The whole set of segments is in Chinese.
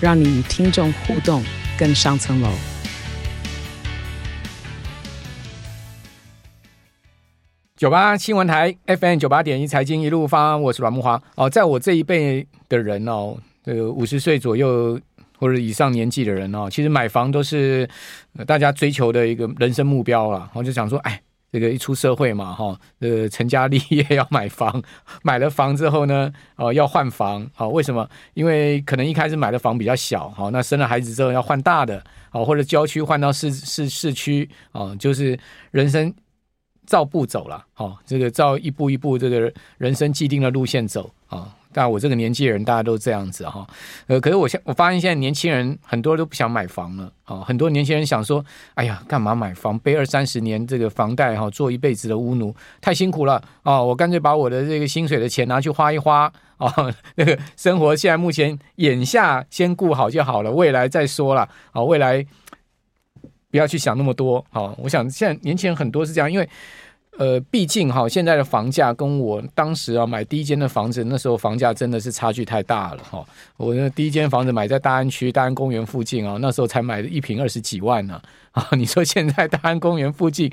让你与听众互动更上层楼。九八新闻台 FM 九八点一财经一路发，我是阮木华哦，在我这一辈的人哦，这个五十岁左右或者以上年纪的人哦，其实买房都是大家追求的一个人生目标了。我就想说，哎，这个一出社会嘛，哈，呃，成家立业要买房，买了房之后呢，哦，要换房，好，为什么？因为可能一开始买的房比较小，好，那生了孩子之后要换大的，好，或者郊区换到市市市区，啊，就是人生。照步走了，好，这个照一步一步，这个人生既定的路线走啊。但我这个年纪的人，大家都这样子哈。呃，可是我现我发现现在年轻人很多都不想买房了啊。很多年轻人想说，哎呀，干嘛买房？背二三十年这个房贷哈，做一辈子的屋奴，太辛苦了啊！我干脆把我的这个薪水的钱拿去花一花啊。那个生活现在目前眼下先顾好就好了，未来再说了啊。未来。不要去想那么多，好，我想现在年轻人很多是这样，因为，呃，毕竟哈，现在的房价跟我当时啊买第一间的房子，那时候房价真的是差距太大了哈。我那第一间房子买在大安区大安公园附近啊，那时候才买了一平二十几万呢啊。你说现在大安公园附近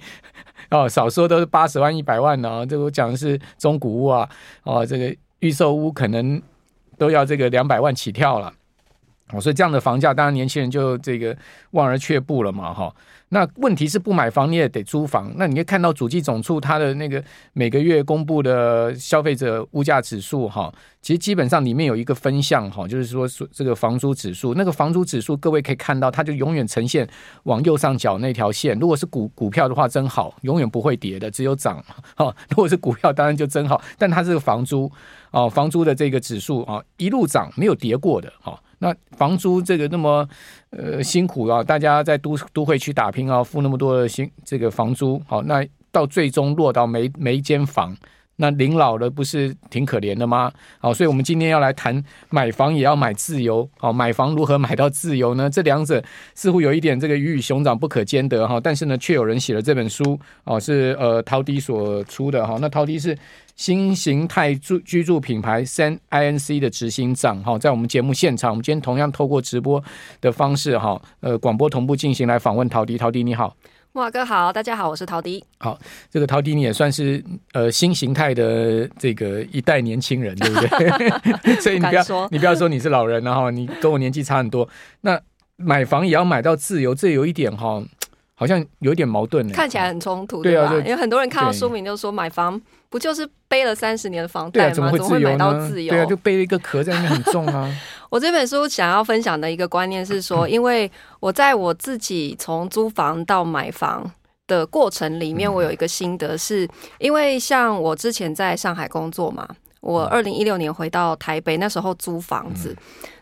哦，少说都是八十万一百万呢。这我讲的是中古屋啊，哦，这个预售屋可能都要这个两百万起跳了。哦，所以这样的房价，当然年轻人就这个望而却步了嘛，哈。那问题是不买房你也得租房，那你可以看到主计总处它的那个每个月公布的消费者物价指数，哈，其实基本上里面有一个分项，哈，就是说这个房租指数，那个房租指数各位可以看到，它就永远呈现往右上角那条线。如果是股股票的话，真好，永远不会跌的，只有涨，哈。如果是股票，当然就真好，但它这个房租，啊，房租的这个指数啊，一路涨，没有跌过的，哈。那房租这个那么呃辛苦啊，大家在都都会区打拼啊，付那么多的薪这个房租，好，那到最终落到每每一间房，那临老了不是挺可怜的吗？好，所以我们今天要来谈买房也要买自由，好，买房如何买到自由呢？这两者似乎有一点这个鱼与熊掌不可兼得哈，但是呢，却有人写了这本书，哦，是呃陶迪所出的哈，那陶迪是。新形态住居住品牌 San INC 的执行长哈，在我们节目现场，我们今天同样透过直播的方式哈，呃，广播同步进行来访问陶迪。陶迪你好，慕驊哥好，大家好，我是陶迪。好，这个陶迪你也算是呃新形态的这个一代年轻人，对不对？所以你不要说你不要说你是老人了哈，你跟我年纪差很多。那买房也要买到自由，这有一点哈。好像有点矛盾呢，看起来很冲突，对吧？因为很多人看到书名就说，买房不就是背了三十年的房贷吗？怎么会买到自由？对啊，就背了一个壳在那边很重啊。我这本书想要分享的一个观念是说，因为我在我自己从租房到买房的过程里面，我有一个心得，是因为像我之前在上海工作嘛，我二零一六年回到台北，那时候租房子。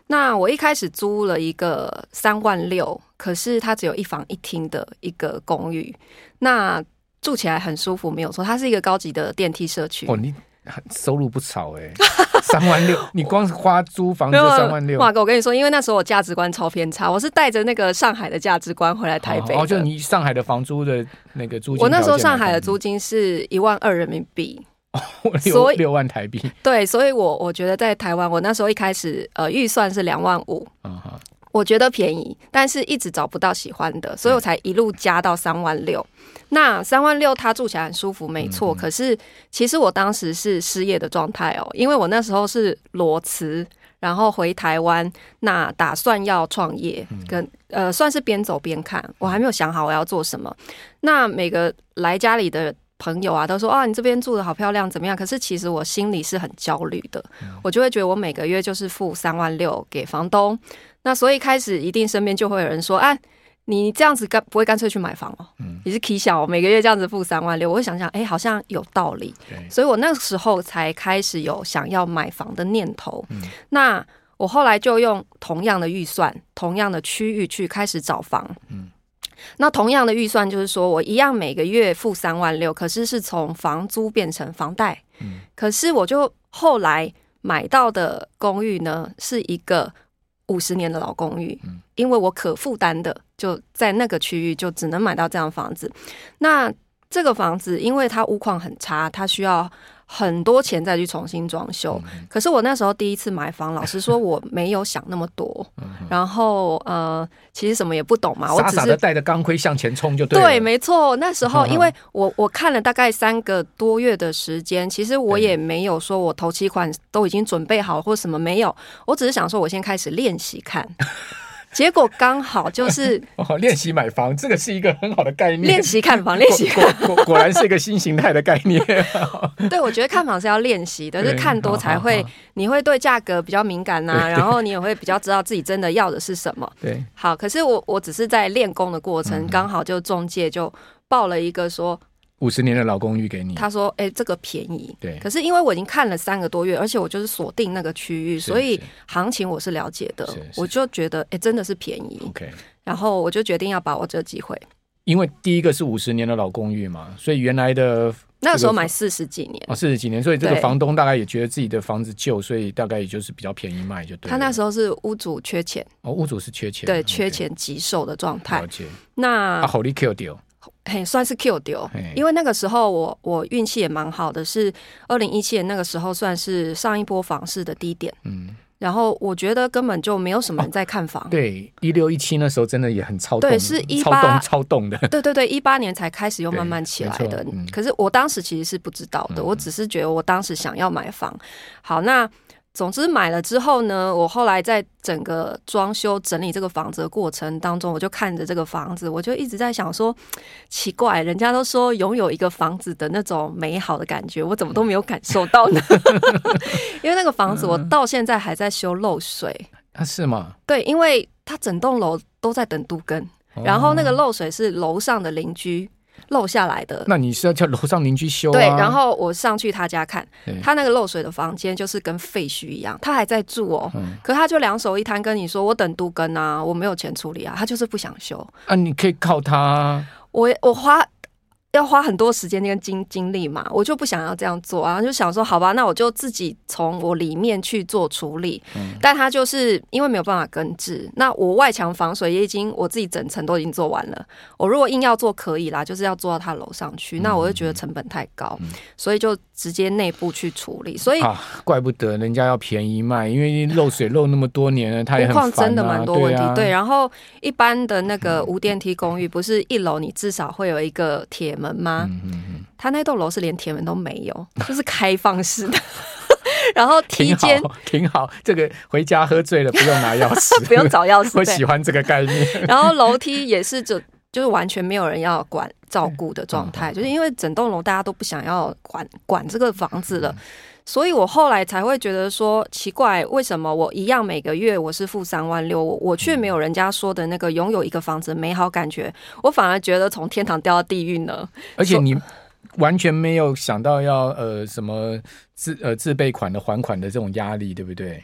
那我一开始租了一个三万六，可是它只有一房一厅的一个公寓，那住起来很舒服，没有错。它是一个高级的电梯社区。哦，你收入不少哎，三万六，你光是花租房就三万六。马哥，我跟你说，因为那时候我价值观超偏差，我是带着那个上海的价值观回来台北。哦，就你上海的房租的那个租金，我那时候上海的租金是一万二人民币。所以六万台币，对，所以我我觉得在台湾，我那时候一开始呃预算是两万五，我觉得便宜，但是一直找不到喜欢的，所以我才一路加到三万六。那三万六，它住起来很舒服，没错。可是其实我当时是失业的状态哦，因为我那时候是裸辞，然后回台湾，那打算要创业，跟呃算是边走边看，我还没有想好我要做什么。那每个来家里的。朋友啊，都说啊，你这边住的好漂亮，怎么样？可是其实我心里是很焦虑的，我就会觉得我每个月就是付三万六给房东，那所以开始一定身边就会有人说，哎、啊，你这样子干不会干脆去买房哦？你是 K 小，每个月这样子付三万六，我会想想，哎，好像有道理，所以我那个时候才开始有想要买房的念头。那我后来就用同样的预算、同样的区域去开始找房。嗯，那同样的预算就是说我一样每个月付三万六，可是是从房租变成房贷。嗯，可是我就后来买到的公寓呢，是一个五十年的老公寓。嗯，因为我可负担的就在那个区域，就只能买到这样房子。那这个房子因为它屋况很差，它需要。很多钱再去重新装修，嗯、可是我那时候第一次买房，老 实说我没有想那么多，嗯、然后呃，其实什么也不懂嘛，傻傻的带着钢盔向前冲就对了。对，没错，那时候因为我我看了大概三个多月的时间，其实我也没有说我头期款都已经准备好或什么没有，我只是想说我先开始练习看。结果刚好就是 哦，练习买房，这个是一个很好的概念。练习看房，练习看果果果然是一个新形态的概念。对，我觉得看房是要练习的，就是看多才会，你会对价格比较敏感呐、啊，然后你也会比较知道自己真的要的是什么。对，好，可是我我只是在练功的过程，刚好就中介就报了一个说。五十年的老公寓给你，他说：“哎、欸，这个便宜。”对，可是因为我已经看了三个多月，而且我就是锁定那个区域，所以行情我是了解的。我就觉得，哎、欸，真的是便宜。OK，然后我就决定要把握这个机会。因为第一个是五十年的老公寓嘛，所以原来的、这个、那个时候买四十几年哦，四十几年，所以这个房东大概也觉得自己的房子旧，所以大概也就是比较便宜卖就对。他那时候是屋主缺钱哦，屋主是缺钱，对，缺钱急售的状态。了解。那啊，好利 Q 掉。嘿，算是 Q 丢，因为那个时候我我运气也蛮好的，是二零一七年那个时候算是上一波房市的低点，嗯，然后我觉得根本就没有什么人在看房，哦、对，一六一七那时候真的也很超动，对，是一八超动的，对对对，一八年才开始又慢慢起来的，嗯、可是我当时其实是不知道的，我只是觉得我当时想要买房，好那。总之买了之后呢，我后来在整个装修整理这个房子的过程当中，我就看着这个房子，我就一直在想说，奇怪，人家都说拥有一个房子的那种美好的感觉，我怎么都没有感受到呢？因为那个房子我到现在还在修漏水。啊，是吗？对，因为它整栋楼都在等都根，然后那个漏水是楼上的邻居。漏下来的，那你是要叫楼上邻居修啊？对，然后我上去他家看，他那个漏水的房间就是跟废墟一样，他还在住哦，嗯、可他就两手一摊跟你说：“我等都根啊，我没有钱处理啊。”他就是不想修啊，你可以靠他。我我花。要花很多时间跟精精力嘛，我就不想要这样做啊，就想说好吧，那我就自己从我里面去做处理。嗯，但他就是因为没有办法根治，那我外墙防水也已经我自己整层都已经做完了。我如果硬要做可以啦，就是要做到他楼上去，那我就觉得成本太高，嗯，所以就直接内部去处理。所以啊，怪不得人家要便宜卖，因为漏水漏那么多年了，他也很烦啊。真的蛮多问题，对。然后一般的那个无电梯公寓，不是一楼你至少会有一个铁门吗？嗯嗯嗯，他那栋楼是连铁门都没有，就是开放式的。然后梯间挺好，这个回家喝醉了不用拿钥匙，不用找钥匙。我喜欢这个概念。然后楼梯也是就就是完全没有人要管照顾的状态，就是因为整栋楼大家都不想要管管这个房子了。所以我后来才会觉得说奇怪，为什么我一样每个月我是付三万六，我却没有人家说的那个拥有一个房子美好感觉，我反而觉得从天堂掉到地狱呢？而且你完全没有想到要呃什么自呃自备款的还款的这种压力，对不对？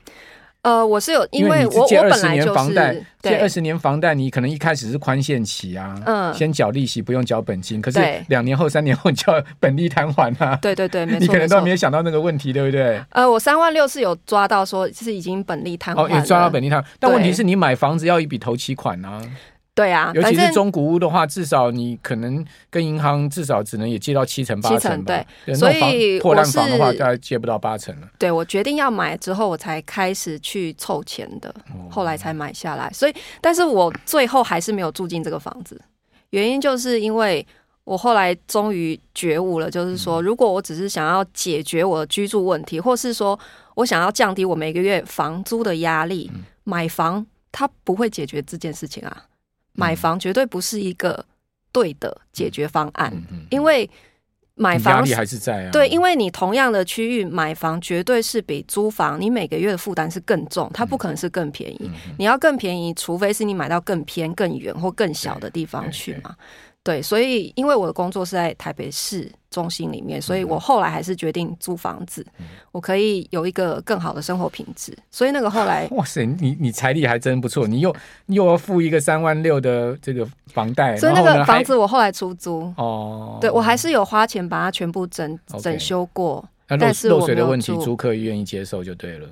呃，我是有，因为我借我本来就是借二十年房贷，你可能一开始是宽限期啊，嗯，先缴利息不用缴本金，可是两年后、三年后你就要本利摊还啊，对对对，没错，你可能都没有想到那个问题，对不对？呃，我三万六是有抓到说就是已经本利摊还，哦，有抓到本利摊，但问题是你买房子要一笔头期款啊。对啊，尤其是中古屋的话，至少你可能跟银行至少只能也借到七成八成吧。对，所以破烂房的话，大概借不到八成了。对，我决定要买之后，我才开始去凑钱的，后来才买下来。所以，但是我最后还是没有住进这个房子，原因就是因为我后来终于觉悟了，就是说，如果我只是想要解决我的居住问题，或是说我想要降低我每个月房租的压力，买房它不会解决这件事情啊。买房绝对不是一个对的解决方案，因为买房压力还是在啊。对，因为你同样的区域买房，绝对是比租房你每个月的负担是更重，它不可能是更便宜。你要更便宜，除非是你买到更偏、更远或更小的地方去嘛。对，所以因为我的工作是在台北市中心里面，所以我后来还是决定租房子，嗯、我可以有一个更好的生活品质。所以那个后来，哇塞，你你财力还真不错，你又又要付一个三万六的这个房贷，所以那个房子我后来出租哦，对我还是有花钱把它全部整整修过，但是漏水的问题，租客愿意接受就对了。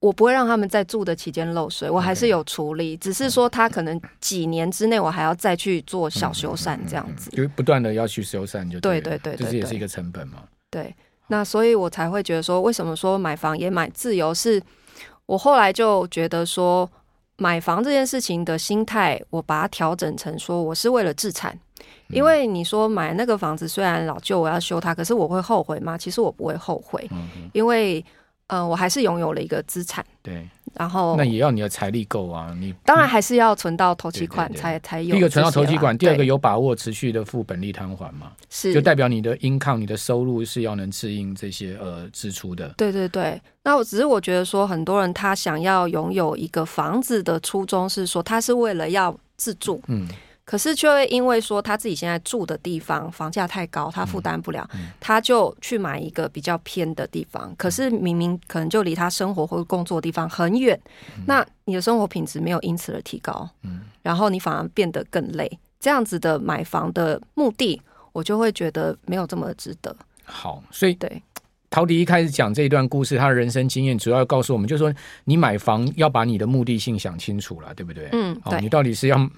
我不会让他们在住的期间漏水，我还是有处理，只是说他可能几年之内我还要再去做小修缮这样子，就不断的要去修缮，就对对对，这也是一个成本嘛。对，那所以我才会觉得说，为什么说买房也买自由？是我后来就觉得说，买房这件事情的心态，我把它调整成说，我是为了自产，因为你说买那个房子虽然老旧，我要修它，可是我会后悔吗？其实我不会后悔，因为。嗯、呃，我还是拥有了一个资产。对，然后那也要你的财力够啊，你当然还是要存到头期款才才有。第一个存到头期款，第二个有把握持续的付本利摊还嘛，是就代表你的 income，你的收入是要能适应这些呃支出的。对对对，那我只是我觉得说，很多人他想要拥有一个房子的初衷是说，他是为了要自住。嗯。可是却会因为说他自己现在住的地方房价太高，他负担不了，嗯嗯、他就去买一个比较偏的地方。可是明明可能就离他生活或者工作的地方很远，嗯、那你的生活品质没有因此而提高，嗯，然后你反而变得更累。这样子的买房的目的，我就会觉得没有这么值得。好，所以对陶迪一开始讲这一段故事，他的人生经验主要告诉我们，就是说你买房要把你的目的性想清楚了，对不对？嗯，对，哦、你到底是要。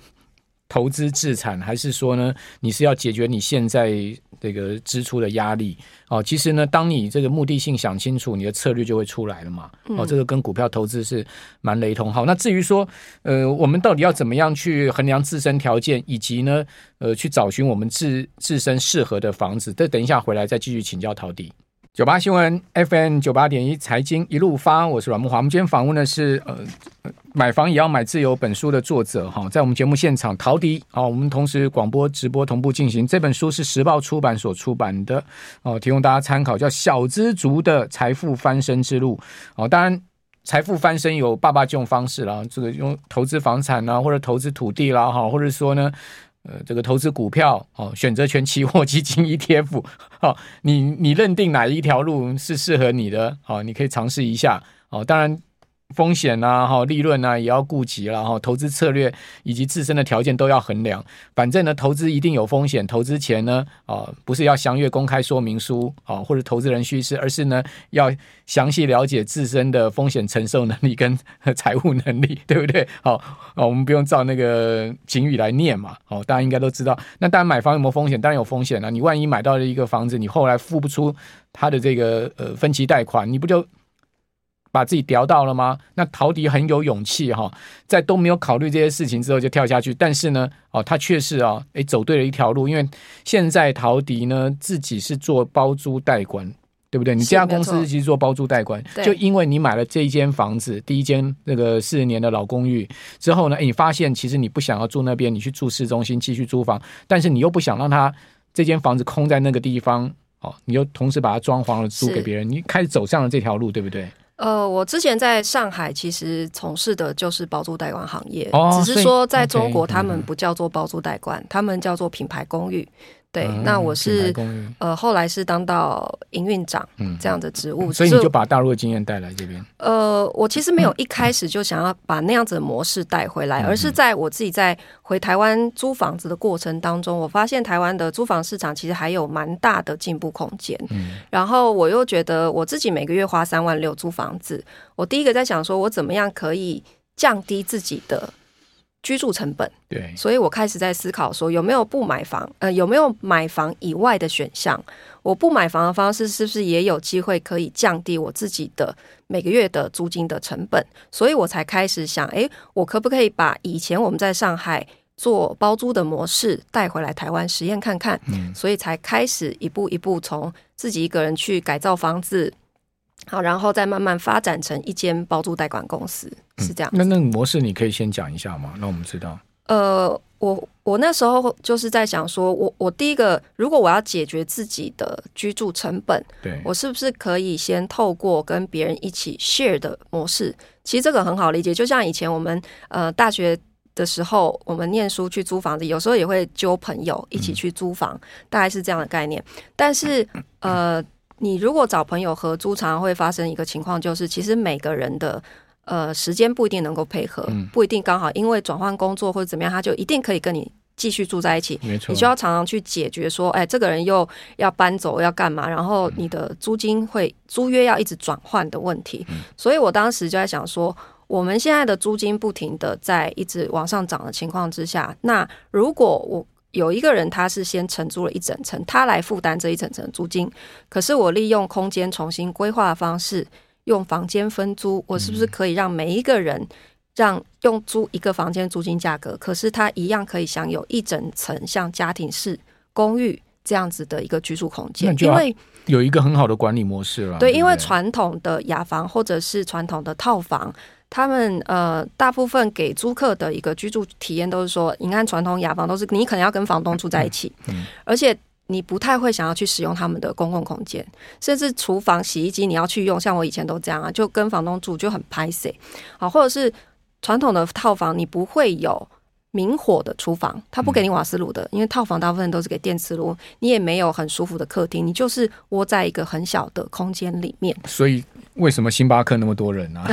投资自产，还是说呢，你是要解决你现在这个支出的压力？哦，其实呢，当你这个目的性想清楚，你的策略就会出来了嘛。哦，这个跟股票投资是蛮雷同。好，那至于说，呃，我们到底要怎么样去衡量自身条件，以及呢，呃，去找寻我们自自身适合的房子，这等一下回来再继续请教陶迪。九八新闻 FM 九八点一财经一路发，我是阮木华。我们今天访问的是呃，买房也要买自由本书的作者哈，在我们节目现场陶迪啊，我们同时广播直播同步进行。这本书是时报出版所出版的哦，提供大家参考，叫《小资族的财富翻身之路》哦。当然，财富翻身有爸爸这种方式啦，这个用投资房产啦，或者投资土地啦，哈，或者说呢。呃，这个投资股票哦，选择权期货基金 ETF，哦，你你认定哪一条路是适合你的？哦，你可以尝试一下哦。当然。风险呐、啊，哈，利润呐，也要顾及了哈。投资策略以及自身的条件都要衡量。反正呢，投资一定有风险。投资前呢，啊，不是要详阅公开说明书啊，或者投资人须知，而是呢，要详细了解自身的风险承受能力跟 财务能力，对不对？好，啊，我们不用照那个警语来念嘛。好，大家应该都知道。那当然，买房有没有风险？当然有风险了。你万一买到了一个房子，你后来付不出他的这个呃分期贷款，你不就？把自己屌到了吗？那陶迪很有勇气哈，在都没有考虑这些事情之后就跳下去。但是呢，哦，他却是啊，诶，走对了一条路。因为现在陶迪呢自己是做包租代管，对不对？你这家公司其实做包租代管，就因为你买了这一间房子，第一间那个四十年的老公寓之后呢，诶，你发现其实你不想要住那边，你去住市中心继续租房，但是你又不想让他这间房子空在那个地方，哦，你又同时把它装潢了租给别人，你开始走上了这条路，对不对？呃，我之前在上海其实从事的就是包租代管行业，哦、只是说在中国他们不叫做包租代管，嗯、他们叫做品牌公寓。对，嗯、那我是呃后来是当到营运长这样的职务，嗯、所以你就把大陆的经验带来这边。呃，我其实没有一开始就想要把那样子的模式带回来，嗯、而是在我自己在回台湾租房子的过程当中，我发现台湾的租房市场其实还有蛮大的进步空间。嗯，然后我又觉得我自己每个月花三万六租房子，我第一个在想说，我怎么样可以降低自己的。居住成本，对，所以我开始在思考说，有没有不买房，呃，有没有买房以外的选项？我不买房的方式是不是也有机会可以降低我自己的每个月的租金的成本？所以我才开始想，诶，我可不可以把以前我们在上海做包租的模式带回来台湾实验看看？嗯，所以才开始一步一步从自己一个人去改造房子。好，然后再慢慢发展成一间包租代管公司，是这样、嗯。那那个模式你可以先讲一下吗？那我们知道。呃，我我那时候就是在想说，我我第一个，如果我要解决自己的居住成本，对，我是不是可以先透过跟别人一起 share 的模式？其实这个很好理解，就像以前我们呃大学的时候，我们念书去租房子，有时候也会揪朋友一起去租房，嗯、大概是这样的概念。但是，呃，你如果找朋友合租，常常会发生一个情况，就是其实每个人的呃时间不一定能够配合，嗯、不一定刚好因为转换工作或者怎么样，他就一定可以跟你继续住在一起。没错，你就要常常去解决说，哎，这个人又要搬走要干嘛？然后你的租金会租约要一直转换的问题。嗯、所以我当时就在想说。我们现在的租金不停的在一直往上涨的情况之下，那如果我有一个人他是先承租了一整层，他来负担这一整层租金，可是我利用空间重新规划的方式，用房间分租，我是不是可以让每一个人让用租一个房间租金价格，可是他一样可以享有一整层像家庭式公寓这样子的一个居住空间？因为有一个很好的管理模式了。对，因为传统的雅房或者是传统的套房。他们呃，大部分给租客的一个居住体验都是说，你看传统雅房都是你可能要跟房东住在一起，嗯，而且你不太会想要去使用他们的公共空间，甚至厨房、洗衣机你要去用，像我以前都这样啊，就跟房东住就很拍 C，，好，或者是传统的套房，你不会有明火的厨房，他不给你瓦斯炉的，因为套房大部分都是给电磁炉，你也没有很舒服的客厅，你就是窝在一个很小的空间里面，所以。为什么星巴克那么多人啊？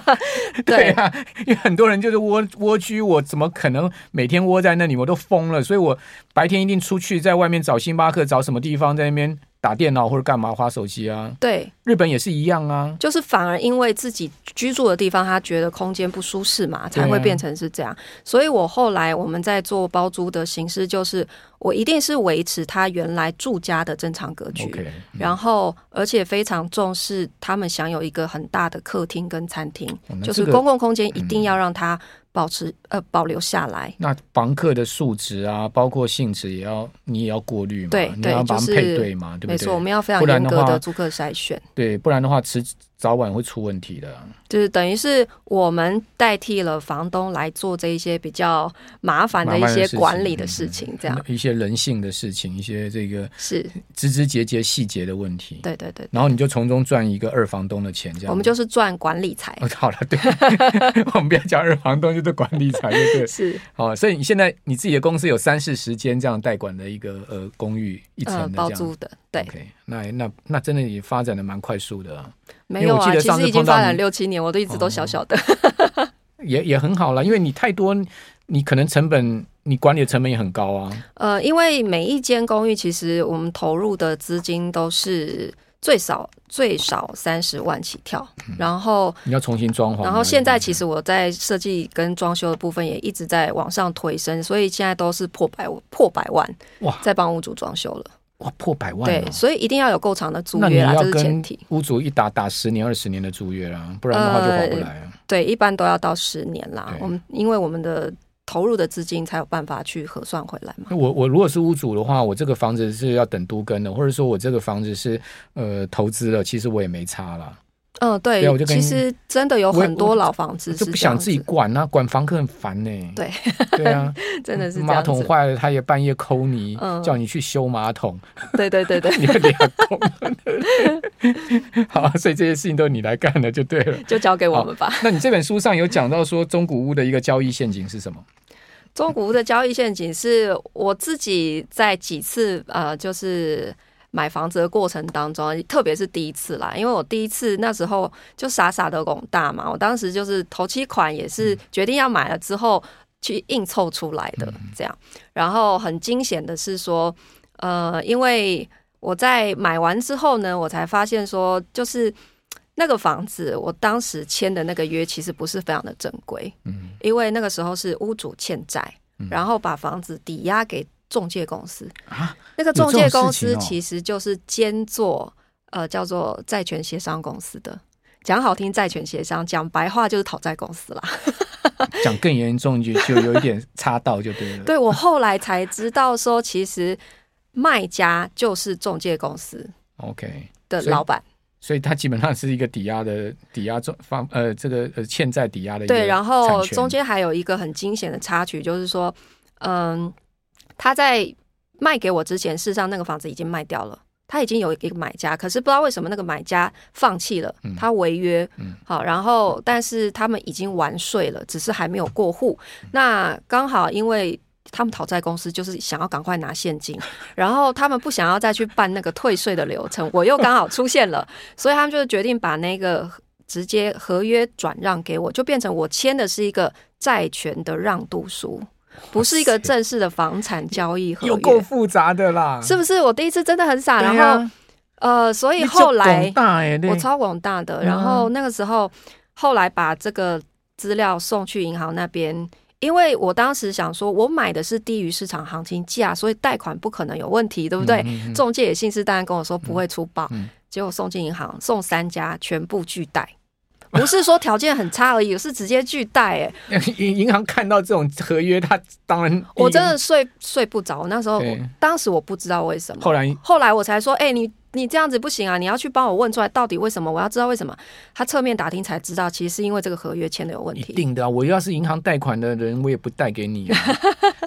对啊，因为很多人就是蜗蜗居，我怎么可能每天窝在那里？我都疯了，所以我白天一定出去，在外面找星巴克，找什么地方在那边。打电脑或者干嘛，花手机啊？对，日本也是一样啊。就是反而因为自己居住的地方，他觉得空间不舒适嘛，才会变成是这样。啊、所以我后来我们在做包租的形式，就是我一定是维持他原来住家的正常格局，okay, 嗯、然后而且非常重视他们享有一个很大的客厅跟餐厅，哦这个、就是公共空间一定要让他。保持呃保留下来，那房客的素质啊，包括性质也要你也要过滤嘛，对，你要把他们配对嘛，就是、对不对？没错，我们要非常严格的租客筛选，对，不然的话迟早晚会出问题的。就是等于是我们代替了房东来做这一些比较麻烦的一些管理的事情，这样一些人性的事情，一些这个是枝枝节节细节的问题。对对对，然后你就从中赚一个二房东的钱，这样。我们就是赚管理财。好了，对，我们不要讲二房东，就是管理财，对。是。好，所以你现在你自己的公司有三四十间这样代管的一个呃公寓一层的包租的，对。OK，那那那真的也发展的蛮快速的。没有啊，其实已经发展六七年，我都一直都小小的，哦、也也很好了。因为你太多，你可能成本，你管理的成本也很高啊。呃，因为每一间公寓，其实我们投入的资金都是最少最少三十万起跳，嗯、然后你要重新装潢。然后现在其实我在设计跟装修的部分也一直在往上推升，所以现在都是破百破百万哇，在帮屋主装修了。哇，破百万、哦！对，所以一定要有够长的租约啦，这是前提。屋主一打打十年、二十年的租约啦，不然的话就划不来啊、呃。对，一般都要到十年啦。我们因为我们的投入的资金才有办法去核算回来嘛。我我如果是屋主的话，我这个房子是要等都更的，或者说我这个房子是呃投资了，其实我也没差啦。嗯，对，其实真的有很多老房子是就不想自己管啊，管房客很烦呢、欸。对，对啊，真的是马桶坏了，他也半夜抠你，嗯、叫你去修马桶。对对对对，你有点空。好，所以这些事情都你来干了，就对了，就交给我们吧。那你这本书上有讲到说中古屋的一个交易陷阱是什么？中古屋的交易陷阱是我自己在几次呃，就是。买房子的过程当中，特别是第一次啦，因为我第一次那时候就傻傻的拱大嘛，我当时就是头期款也是决定要买了之后去硬凑出来的这样，然后很惊险的是说，呃，因为我在买完之后呢，我才发现说，就是那个房子我当时签的那个约其实不是非常的正规，嗯，因为那个时候是屋主欠债，然后把房子抵押给。中介公司啊，那个中介公司其实就是兼做呃叫做债权协商公司的，讲好听债权协商，讲白话就是讨债公司啦。讲更严重就就有一点差到就对了。对，我后来才知道说，其实卖家就是中介公司 OK 的老板，所以他基本上是一个抵押的抵押中方呃这个呃欠债抵押的对，然后中间还有一个很惊险的插曲，就是说嗯。他在卖给我之前，事实上那个房子已经卖掉了，他已经有一个买家，可是不知道为什么那个买家放弃了，他违约，嗯、好，然后但是他们已经完税了，只是还没有过户。那刚好因为他们讨债公司就是想要赶快拿现金，然后他们不想要再去办那个退税的流程，我又刚好出现了，所以他们就决定把那个直接合约转让给我，就变成我签的是一个债权的让渡书。不是一个正式的房产交易合约，有够复杂的啦，是不是？我第一次真的很傻，啊、然后呃，所以后来我超广大的，然后那个时候后来把这个资料送去银行那边，因为我当时想说，我买的是低于市场行情价，所以贷款不可能有问题，对不对？嗯嗯嗯、中介也信誓旦旦跟我说不会出报，嗯。嗯、结果送进银行，送三家全部拒贷。不是说条件很差而已，是直接拒贷哎。银银行看到这种合约，他当然 我真的睡睡不着。那时候当时我不知道为什么，后来后来我才说，哎、欸，你你这样子不行啊，你要去帮我问出来到底为什么？我要知道为什么。他侧面打听才知道，其实是因为这个合约签的有问题。一定的啊，我要是银行贷款的人，我也不贷给你啊。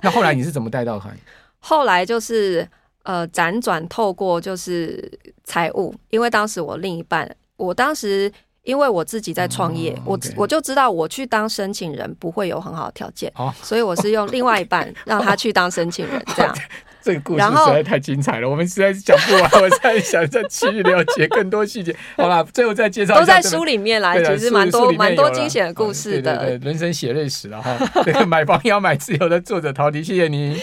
那后来你是怎么贷到款？后来就是呃辗转透过就是财务，因为当时我另一半，我当时。因为我自己在创业，我我就知道我去当申请人不会有很好的条件，所以我是用另外一半 让他去当申请人，这样。这个故事实在太精彩了，我们实在是讲不完。我在想再去了解更多细节。好了，最后再介绍，都在书里面啦，其实蛮多蛮多惊险的故事的，对对对，人生血泪史了哈。这个买房要买自由的作者陶迪，谢谢你。